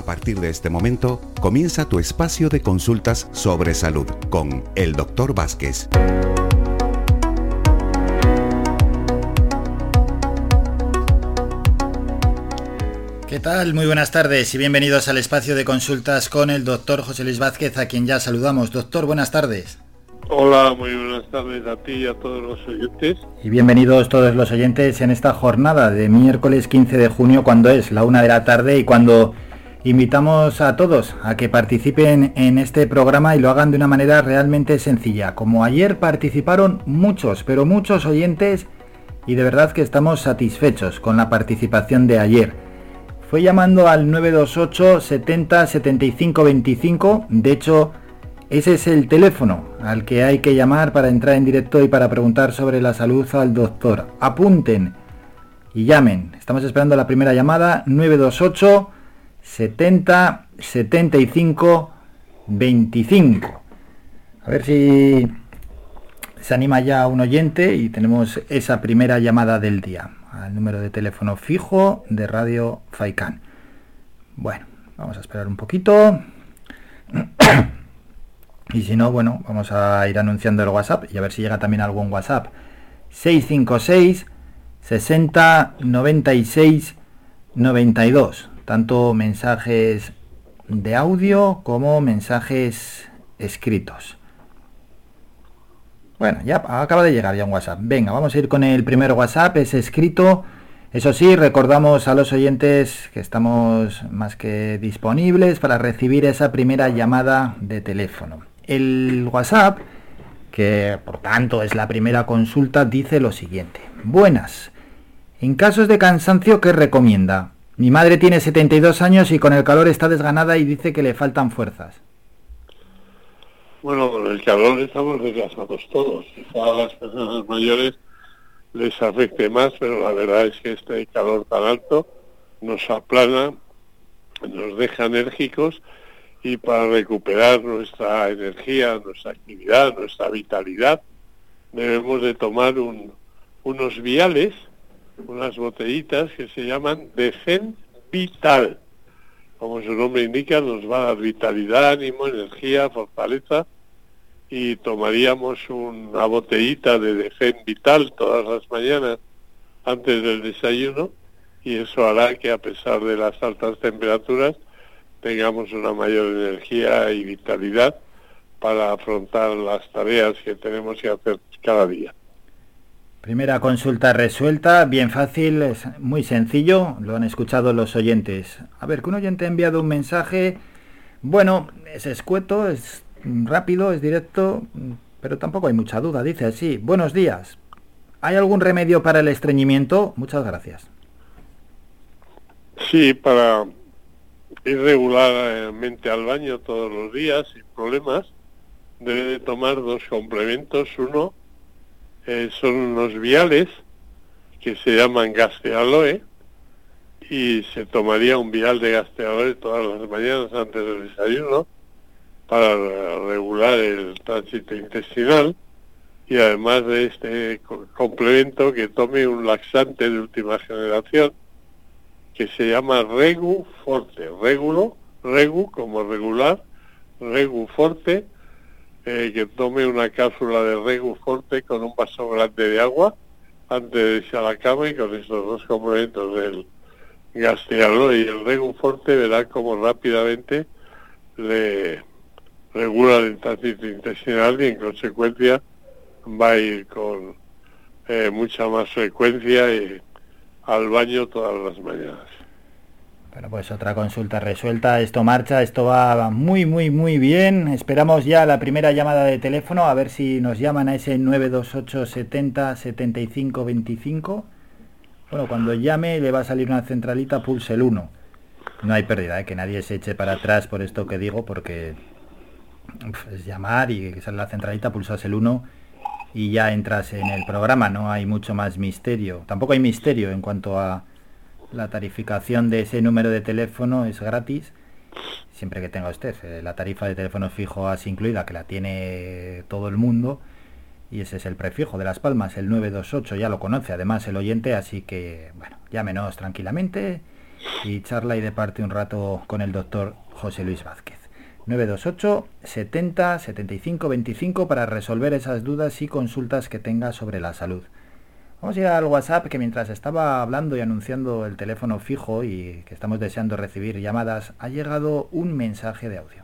A partir de este momento, comienza tu espacio de consultas sobre salud con el Dr. Vázquez. ¿Qué tal? Muy buenas tardes y bienvenidos al espacio de consultas con el doctor José Luis Vázquez, a quien ya saludamos. Doctor, buenas tardes. Hola, muy buenas tardes a ti y a todos los oyentes. Y bienvenidos todos los oyentes en esta jornada de miércoles 15 de junio, cuando es la una de la tarde y cuando invitamos a todos a que participen en este programa y lo hagan de una manera realmente sencilla. Como ayer participaron muchos, pero muchos oyentes y de verdad que estamos satisfechos con la participación de ayer. Fue llamando al 928 70 75 25, de hecho ese es el teléfono al que hay que llamar para entrar en directo y para preguntar sobre la salud al doctor. Apunten y llamen. Estamos esperando la primera llamada 928 70 75 25. A ver si se anima ya un oyente y tenemos esa primera llamada del día al número de teléfono fijo de Radio Faikán. Bueno, vamos a esperar un poquito. Y si no, bueno, vamos a ir anunciando el WhatsApp y a ver si llega también algún WhatsApp. 656 60 96 92. Tanto mensajes de audio como mensajes escritos. Bueno, ya acaba de llegar ya un WhatsApp. Venga, vamos a ir con el primer WhatsApp, es escrito. Eso sí, recordamos a los oyentes que estamos más que disponibles para recibir esa primera llamada de teléfono. El WhatsApp, que por tanto es la primera consulta, dice lo siguiente. Buenas. En casos de cansancio, ¿qué recomienda? Mi madre tiene 72 años y con el calor está desganada y dice que le faltan fuerzas. Bueno, con el calor estamos desgastados todos. Quizá a las personas mayores les afecte más, pero la verdad es que este calor tan alto nos aplana, nos deja enérgicos y para recuperar nuestra energía, nuestra actividad, nuestra vitalidad, debemos de tomar unos viales, unas botellitas que se llaman Defen Vital. Como su nombre indica, nos va a dar vitalidad, ánimo, energía, fortaleza y tomaríamos una botellita de Defen Vital todas las mañanas antes del desayuno y eso hará que a pesar de las altas temperaturas tengamos una mayor energía y vitalidad para afrontar las tareas que tenemos que hacer cada día. Primera consulta resuelta, bien fácil, es muy sencillo, lo han escuchado los oyentes. A ver, que un oyente ha enviado un mensaje, bueno, es escueto, es rápido, es directo, pero tampoco hay mucha duda. Dice así, buenos días, ¿hay algún remedio para el estreñimiento? Muchas gracias. Sí, para ir regularmente al baño todos los días sin problemas, debe de tomar dos complementos. Uno eh, son unos viales que se llaman gastealoe y se tomaría un vial de gastealoe todas las mañanas antes del desayuno para regular el tránsito intestinal y además de este complemento que tome un laxante de última generación que se llama Regu Forte, Regulo, Regu como regular, Regu Forte, eh, que tome una cápsula de Regu Forte con un vaso grande de agua antes de irse a la cama y con estos dos complementos del gastrialo y el Regu Forte verá como rápidamente le regula el tránsito intestinal y en consecuencia va a ir con eh, mucha más frecuencia y al baño todas las mañanas. Bueno, pues otra consulta resuelta, esto marcha, esto va muy, muy, muy bien. Esperamos ya la primera llamada de teléfono, a ver si nos llaman a ese 928 70 75 25. Bueno, cuando llame le va a salir una centralita, pulse el 1. No hay pérdida, ¿eh? que nadie se eche para atrás por esto que digo, porque es llamar y que sale la centralita, pulsas el 1 y ya entras en el programa, no hay mucho más misterio. Tampoco hay misterio en cuanto a la tarificación de ese número de teléfono, es gratis, siempre que tenga usted eh, la tarifa de teléfono fijo así incluida, que la tiene todo el mundo, y ese es el prefijo de Las Palmas, el 928, ya lo conoce además el oyente, así que, bueno, llámenos tranquilamente y charla y departe un rato con el doctor José Luis Vázquez. 928 70 75 25 para resolver esas dudas y consultas que tenga sobre la salud. Vamos a ir al WhatsApp que mientras estaba hablando y anunciando el teléfono fijo y que estamos deseando recibir llamadas, ha llegado un mensaje de audio.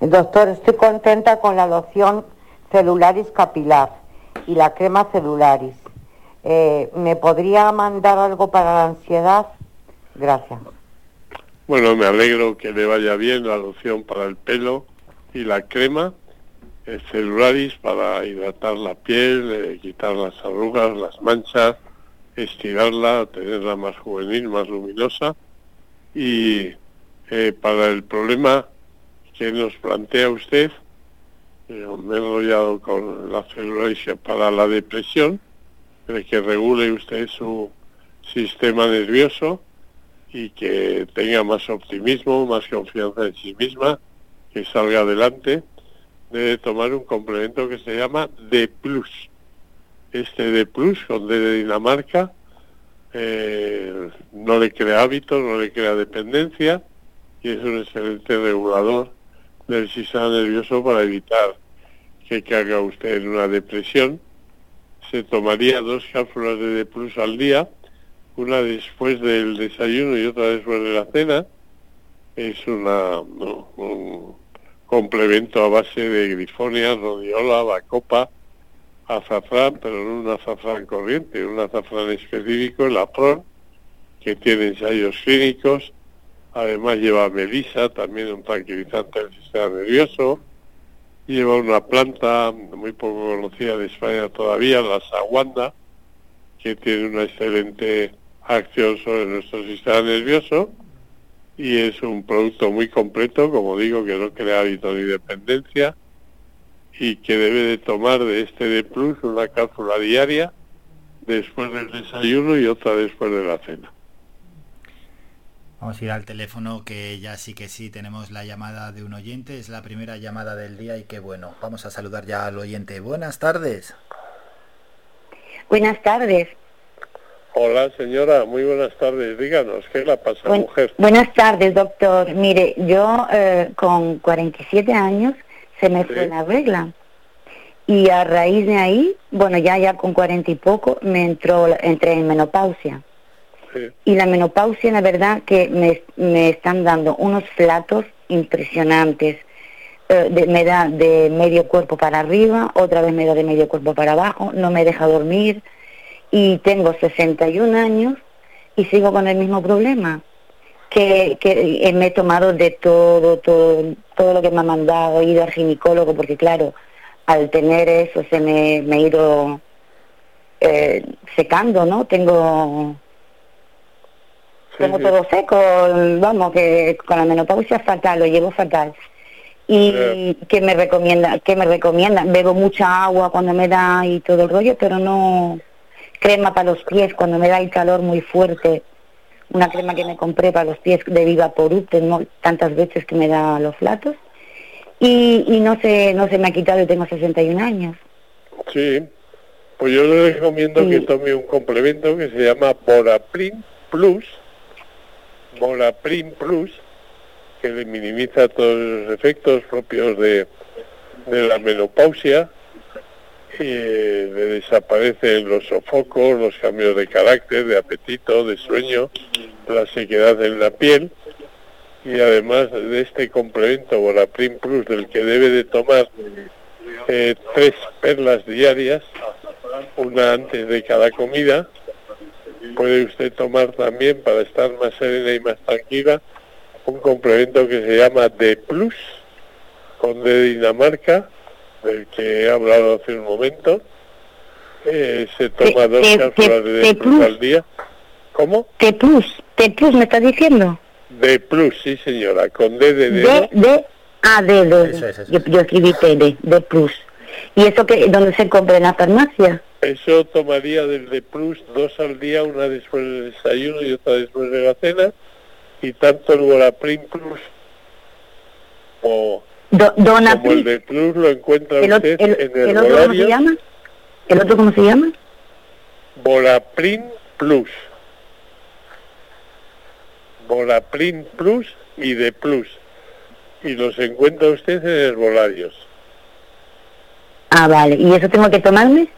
Doctor, estoy contenta con la loción celularis capilar y la crema celularis. Eh, ¿Me podría mandar algo para la ansiedad? Gracias. Bueno, me alegro que le vaya bien la loción para el pelo y la crema celularis para hidratar la piel, eh, quitar las arrugas, las manchas, estirarla, tenerla más juvenil, más luminosa. Y eh, para el problema que nos plantea usted, eh, me he enrollado con la celularis para la depresión, de que regule usted su sistema nervioso y que tenga más optimismo, más confianza en sí misma, que salga adelante, debe tomar un complemento que se llama D+. Este D+, con D de Dinamarca, eh, no le crea hábitos, no le crea dependencia y es un excelente regulador del sistema nervioso para evitar que caiga usted en una depresión. Se tomaría dos cápsulas de D+, al día, una después del desayuno y otra después de la cena. Es una un complemento a base de grifonia, rodiola, bacopa, azafrán, pero no un azafrán corriente, un azafrán específico, el apron, que tiene ensayos clínicos. Además lleva melisa, también un tranquilizante del sistema nervioso. Lleva una planta muy poco conocida de España todavía, la saguanda, que tiene una excelente acción sobre nuestro sistema nervioso y es un producto muy completo, como digo, que no crea hábito ni dependencia y que debe de tomar de este de plus una cápsula diaria después del desayuno y otra después de la cena. Vamos a ir al teléfono que ya sí que sí tenemos la llamada de un oyente, es la primera llamada del día y qué bueno. Vamos a saludar ya al oyente. Buenas tardes. Buenas tardes. Hola señora, muy buenas tardes. Díganos, ¿qué la pasa, mujer? Buenas tardes, doctor. Mire, yo eh, con 47 años se me fue la regla. Y a raíz de ahí, bueno, ya ya con 40 y poco, me entró, entré en menopausia. Y la menopausia, la verdad, que me, me están dando unos flatos impresionantes. Eh, de, me da de medio cuerpo para arriba, otra vez me da de medio cuerpo para abajo, no me deja dormir y tengo 61 años y sigo con el mismo problema. Que, que me he tomado de todo, todo, todo lo que me ha mandado, he ido al ginecólogo, porque claro, al tener eso se me, me he ido eh, secando, ¿no? Tengo tengo todo seco, vamos, que con la menopausia fatal, lo llevo fatal. Y que me recomienda, que me recomienda, bebo mucha agua cuando me da y todo el rollo, pero no crema para los pies cuando me da el calor muy fuerte, una crema que me compré para los pies de Viva Porú, tengo tantas veces que me da los flatos, y, y no, se, no se me ha quitado y tengo 61 años. Sí, pues yo le recomiendo que tome un complemento que se llama Boraprin Plus, Boraprin Plus, que le minimiza todos los efectos propios de, de la menopausia, eh, le desaparecen los sofocos, los cambios de carácter, de apetito, de sueño, la sequedad en la piel. Y además de este complemento Boraprim Plus del que debe de tomar eh, tres perlas diarias, una antes de cada comida, puede usted tomar también para estar más serena y más tranquila un complemento que se llama D Plus con D Dinamarca del que he hablado hace un momento, eh, se toma dos cápsulas de D plus al día. ¿Cómo? T plus, T plus me estás diciendo. D plus, sí señora, con D de D. D, A, D, D. Yo, yo, escribí T, D, D plus. ¿Y eso que dónde se compra en la farmacia? Eso tomaría del D plus dos al día, una después del desayuno y otra después de la cena. Y tanto el Volaprin Plus o Do, Dona Como el de Plus lo encuentra el, usted el, en el, el otro ¿Cómo se llama? ¿El otro cómo se llama? Volaprin Plus. Volaprin Plus y de Plus. Y los encuentra usted en herbolarios. Ah, vale. ¿Y eso tengo que tomarme?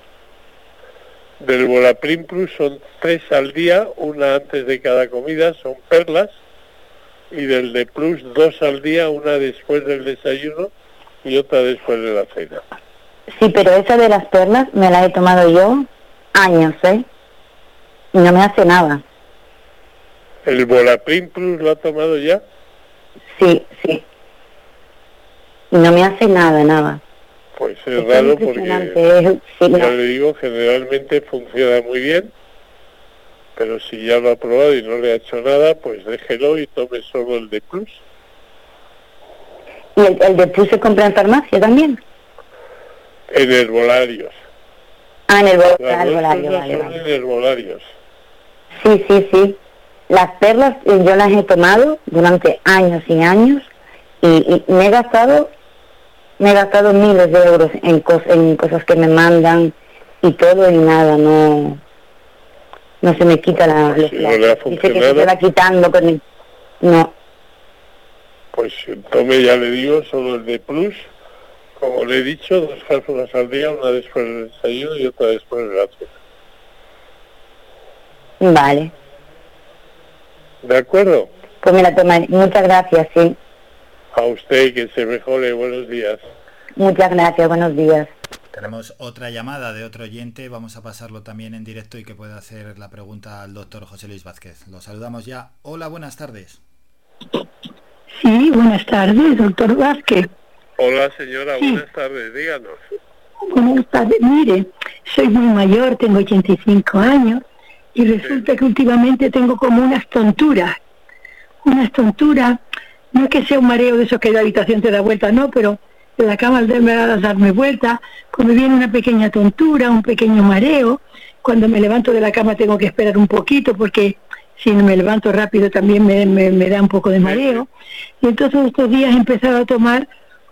Del Volaprin Plus son tres al día, una antes de cada comida, son perlas. Y del de Plus dos al día, una después del desayuno y otra después de la cena. Sí, pero esa de las perlas me la he tomado yo años, ¿eh? Y no me hace nada. ¿El Volaprin Plus lo ha tomado ya? Sí, sí. Y no me hace nada, nada. Pues es raro porque, es- sí, ya no. le digo, generalmente funciona muy bien. Pero si ya lo ha probado y no le ha hecho nada, pues déjelo y tome solo el de Plus. ¿Y el, el de Plus se compra en farmacia también? En herbolarios. Ah, en el herbolario, vale, vale. en herbolarios. Sí, sí, sí. Las perlas eh, yo las he tomado durante años y años y, y me he gastado me he gastado miles de euros en, cos- en cosas que me mandan y todo y nada, no no se me quita la... Pues no dice que se te va quitando con el- No, Pues tome, ya le digo, solo el de Plus. Como le he dicho, dos cápsulas al día, una después del desayuno y otra después de la cena. vale. ¿De acuerdo? Pues me la tomaré. Muchas gracias, sí. A usted que se mejore. Buenos días. Muchas gracias, buenos días. Tenemos otra llamada de otro oyente, vamos a pasarlo también en directo y que pueda hacer la pregunta al doctor José Luis Vázquez. Lo saludamos ya. Hola, buenas tardes. Sí, buenas tardes, doctor Vázquez. Hola señora, Sí. buenas tardes. Díganos. Buenas tardes. Mire, soy muy mayor, tengo 85 años y resulta que últimamente tengo como unas tonturas. Unas tonturas, no es que sea un mareo de esos que la habitación te da vuelta, no, pero en la cama al darme, al darme vuelta, pues me viene una pequeña tontura, un pequeño mareo. Cuando me levanto de la cama tengo que esperar un poquito porque si no me levanto rápido también me, me- me da un poco de mareo. Y entonces estos días he empezado a tomar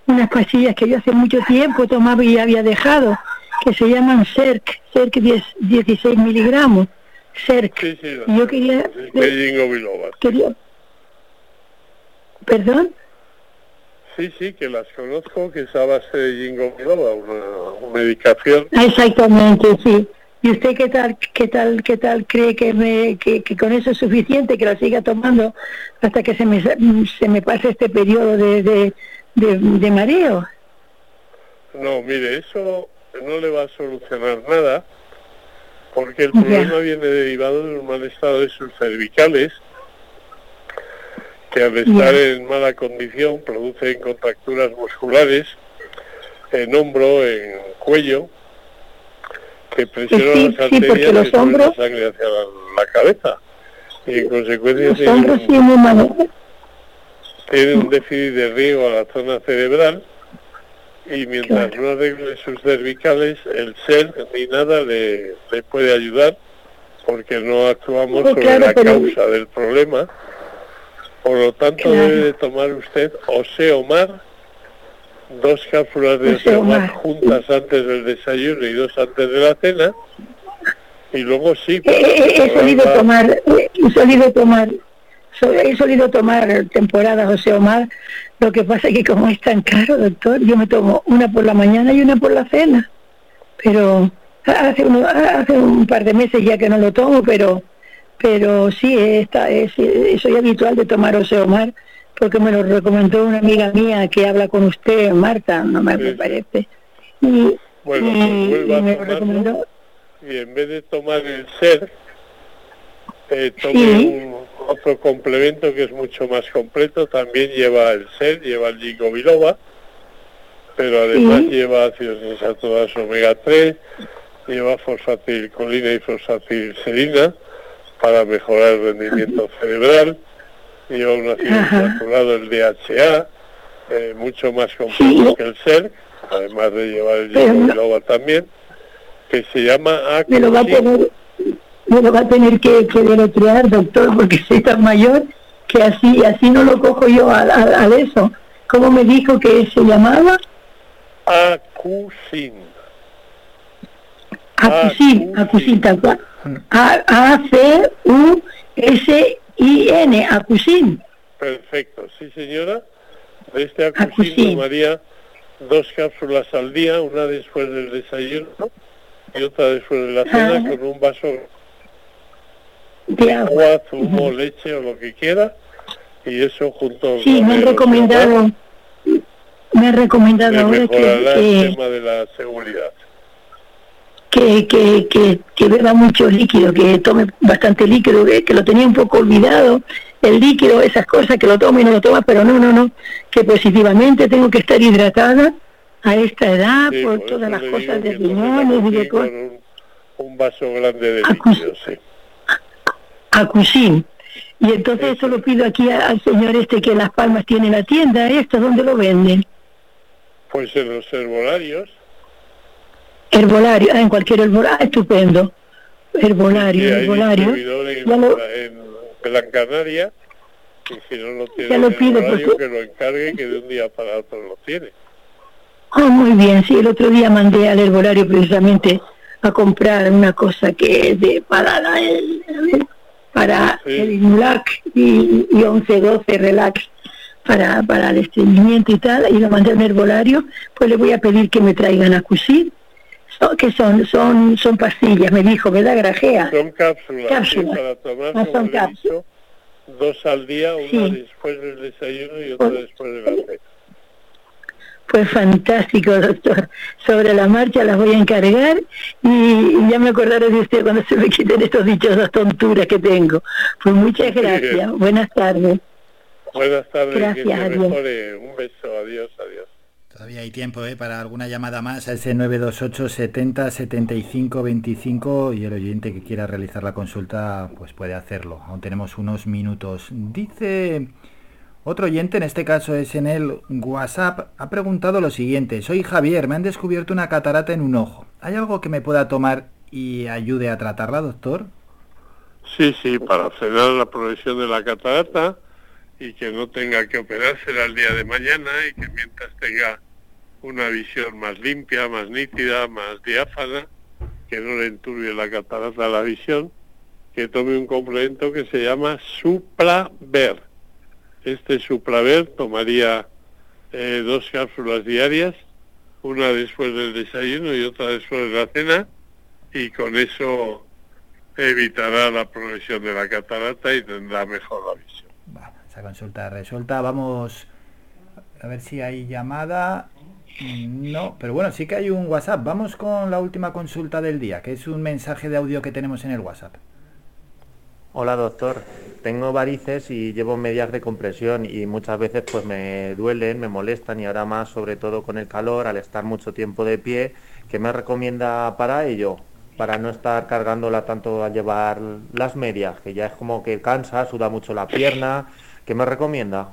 unas pastillas que yo hace mucho tiempo tomaba y había dejado, que se llaman CERC, CERC 10 16 miligramos, CERC. Sí, yo De quería, perdón, Sí, sí, que las conozco, que es a base de Jingo una, una medicación. Exactamente, sí. ¿Y usted qué tal, qué tal, qué tal cree que, me, que, que con eso es suficiente, que la siga tomando hasta que se me, se me pase este periodo de, de, de, de mareo? No, mire, eso no le va a solucionar nada, porque el problema viene derivado de un mal estado de sus cervicales, que al estar en mala condición producen contracturas musculares en hombro, en cuello, que presionan Sí, las sí, arterias y suben la hombros- sangre hacia la, la cabeza. Y en consecuencia Los tienen hombros un- sí muy mal. tiene un déficit de riego a la zona cerebral y mientras Claro. no arregle sus cervicales, el ser ni nada le, le puede ayudar porque no actuamos Pues sobre claro, la causa del problema. Por lo tanto, Claro. debe de tomar usted Oseomar, dos cápsulas de Oseomar. Oseomar juntas antes del desayuno y dos antes de la cena. Y luego sí, He, solido tomar, he solido tomar, he solido tomar temporadas José Omar, lo que pasa es que como es tan caro, doctor, yo me tomo una por la mañana y una por la cena. Pero hace, uno- hace un par de meses ya que no lo tomo, pero pero sí, esta, es, eh, soy habitual de tomar Oseomar porque me lo recomendó una amiga mía que habla con usted, Marta, no me, Sí. parece. Y, Bueno, y- pues y a me lo recomendó. y en vez de tomar el ser, eh, tome Sí. un, otro complemento que es mucho más completo, también lleva el ser, lleva el ginkgo biloba, pero además Sí. lleva ácidos insaturados omega 3, lleva fosfatilcolina y fosfatilserina para mejorar el rendimiento cerebral, ácido Ajá. insaturado, el DHA, eh, mucho más completo Sí. que el ser, además de llevar el biloba también, que se llama me lo va a tener me lo va a tener que, que deletrear doctor porque soy tan mayor que así así no lo cojo yo al, al, al eso ¿cómo me dijo que se llamaba? Acusin. Acusin Acusin. Tal cual A-C-U-S-I-N, Acusin. Perfecto, sí señora. De este Acusin tomaría dos cápsulas al día, una después del desayuno y otra después de la cena Ah. con un vaso de agua. zumo, leche o lo que quiera y eso junto Sí, me han recomendado, me han recomendado ahora que, mejorará el que, tema de la seguridad. Que, que, que, que beba mucho líquido, que tome bastante líquido, que, que lo tenía un poco olvidado, el líquido, esas cosas, que lo tome y no lo toma, pero no, no, no, que positivamente tengo que estar hidratada a esta edad Sí, por por todas las cosas de riñones y de cosas. un, un vaso grande de líquido, sí. Acusin. Y entonces eso lo pido aquí a- al señor este que en Las Palmas tiene la tienda, esto, ¿dónde lo venden? Pues en los herbolarios, Herbolario, ah, en cualquier herbolario, ah, estupendo. Herbolario, sí, herbolario. en, Ya lo- en Gran Canaria, y si no lo tiene Ya lo pido, porque- que lo encargue, que de un día para otro lo tiene. Ah, muy bien, sí, el otro día mandé al herbolario precisamente a comprar una cosa que de para la- el, para Sí. el Inulac y, y 11-12 Relax para, para el estreñimiento y tal, y lo mandé a un herbolario, pues le voy a pedir que me traigan a Cusid, Que son, son, son pastillas, me dijo, ¿verdad, Grajea? Son cápsulas, Cápsulas. sí, para tomar, Ah, son cápsulas. dos al día, una Sí. después del desayuno y otra Pues- después de la cena. Pues fantástico, doctor. Sobre la marcha las voy a encargar y, ya me acordaré de usted cuando se me quiten estos dichosas tonturas que tengo. Pues muchas gracias. Buenas tardes. Buenas tardes, Gracias, que mejore. Un beso, adiós, adiós. Todavía hay tiempo ¿eh? para alguna llamada más a ese 928 70 75 25 y el oyente que quiera realizar la consulta pues puede hacerlo. Aún tenemos unos minutos. Dice otro oyente, en este caso es en el WhatsApp, ha preguntado lo siguiente. Soy Javier, me han descubierto una catarata en un ojo. ¿Hay algo que me pueda tomar y ayude a tratarla, doctor? Sí, sí, para frenar la progresión de la catarata y que no tenga que operársela el día de mañana y que mientras tenga una visión más limpia, más nítida, más diáfana, que no le enturbie la catarata la visión, que tome un complemento que se llama Supraver. Este Supraver tomaría eh, dos cápsulas diarias, una después del desayuno y otra después de la cena, y con eso evitará la progresión de la catarata y tendrá mejor la visión. Bueno, esa consulta resuelta. Vamos a ver si hay llamada. No, pero bueno, sí que hay un WhatsApp. Vamos con la última consulta del día, que es un mensaje de audio que tenemos en el WhatsApp. Hola doctor, tengo varices y llevo medias de compresión y muchas veces pues me duelen, me molestan y ahora más sobre todo con el calor, al estar mucho tiempo de pie, ¿qué me recomienda para ello? Para no estar cargándola tanto al llevar las medias, que ya es como que cansa, suda mucho la pierna, ¿qué me recomienda?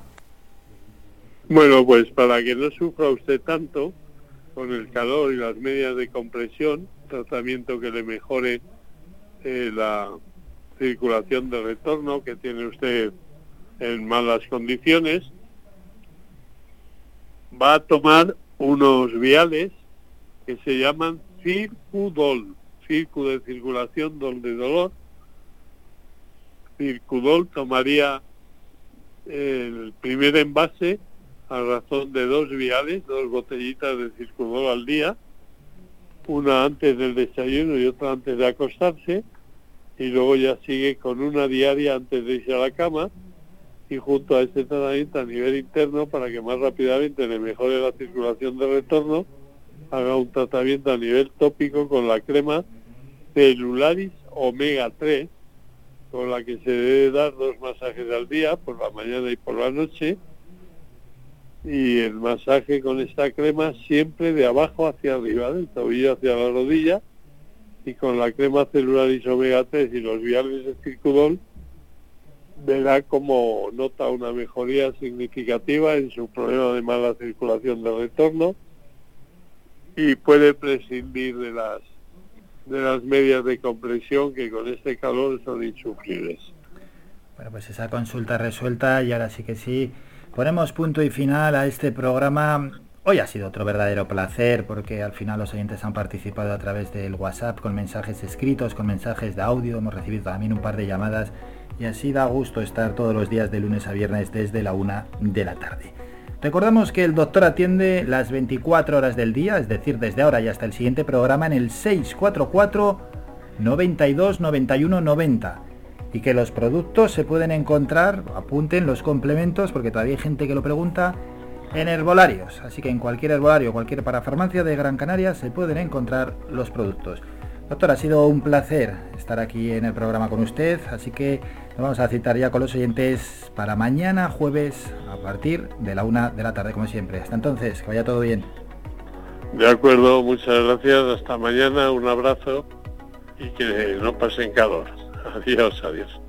Bueno, pues para que no sufra usted tanto con el calor y las medias de compresión, tratamiento que le mejore eh, la circulación de retorno que tiene usted en malas condiciones, va a tomar unos viales que se llaman Circudol, Circu de circulación, Dol de dolor. Circudol tomaría el primer envase a razón de dos viales, dos botellitas de Circudol al día, una antes del desayuno y otra antes de acostarse, y luego ya sigue con una diaria antes de irse a la cama, y junto a este tratamiento a nivel interno, para que más rápidamente le mejore la circulación de retorno, haga un tratamiento a nivel tópico con la crema Celularis Omega 3, con la que se debe dar dos masajes al día, por la mañana y por la noche, y el masaje con esta crema siempre de abajo hacia arriba, del tobillo hacia la rodilla, y con la crema Celularis Omega 3 y los viales de Circudol, verá como nota una mejoría significativa en su problema de mala circulación de retorno y puede prescindir de las de las medias de compresión que con este calor son insufribles. Bueno, pues esa consulta resuelta y ahora sí que sí. Ponemos punto y final a este programa. Hoy ha sido otro verdadero placer porque al final los oyentes han participado a través del WhatsApp con mensajes escritos, con mensajes de audio, hemos recibido también un par de llamadas y así da gusto estar todos los días de lunes a viernes desde la una de la tarde. Recordamos que el doctor atiende las 24 horas del día, es decir, desde ahora y hasta el siguiente programa en el 644 92 91 90 y que los productos se pueden encontrar, apunten los complementos porque todavía hay gente que lo pregunta en herbolarios. Así que en cualquier herbolario, cualquier parafarmacia de Gran Canaria se pueden encontrar los productos. Doctor, ha sido un placer estar aquí en el programa con usted, así que nos vamos a citar ya con los oyentes para mañana jueves a partir de la una de la tarde, como siempre. Hasta entonces, que vaya todo bien. De acuerdo, muchas gracias. Hasta mañana, un abrazo y que no pasen calor. Adiós, adiós.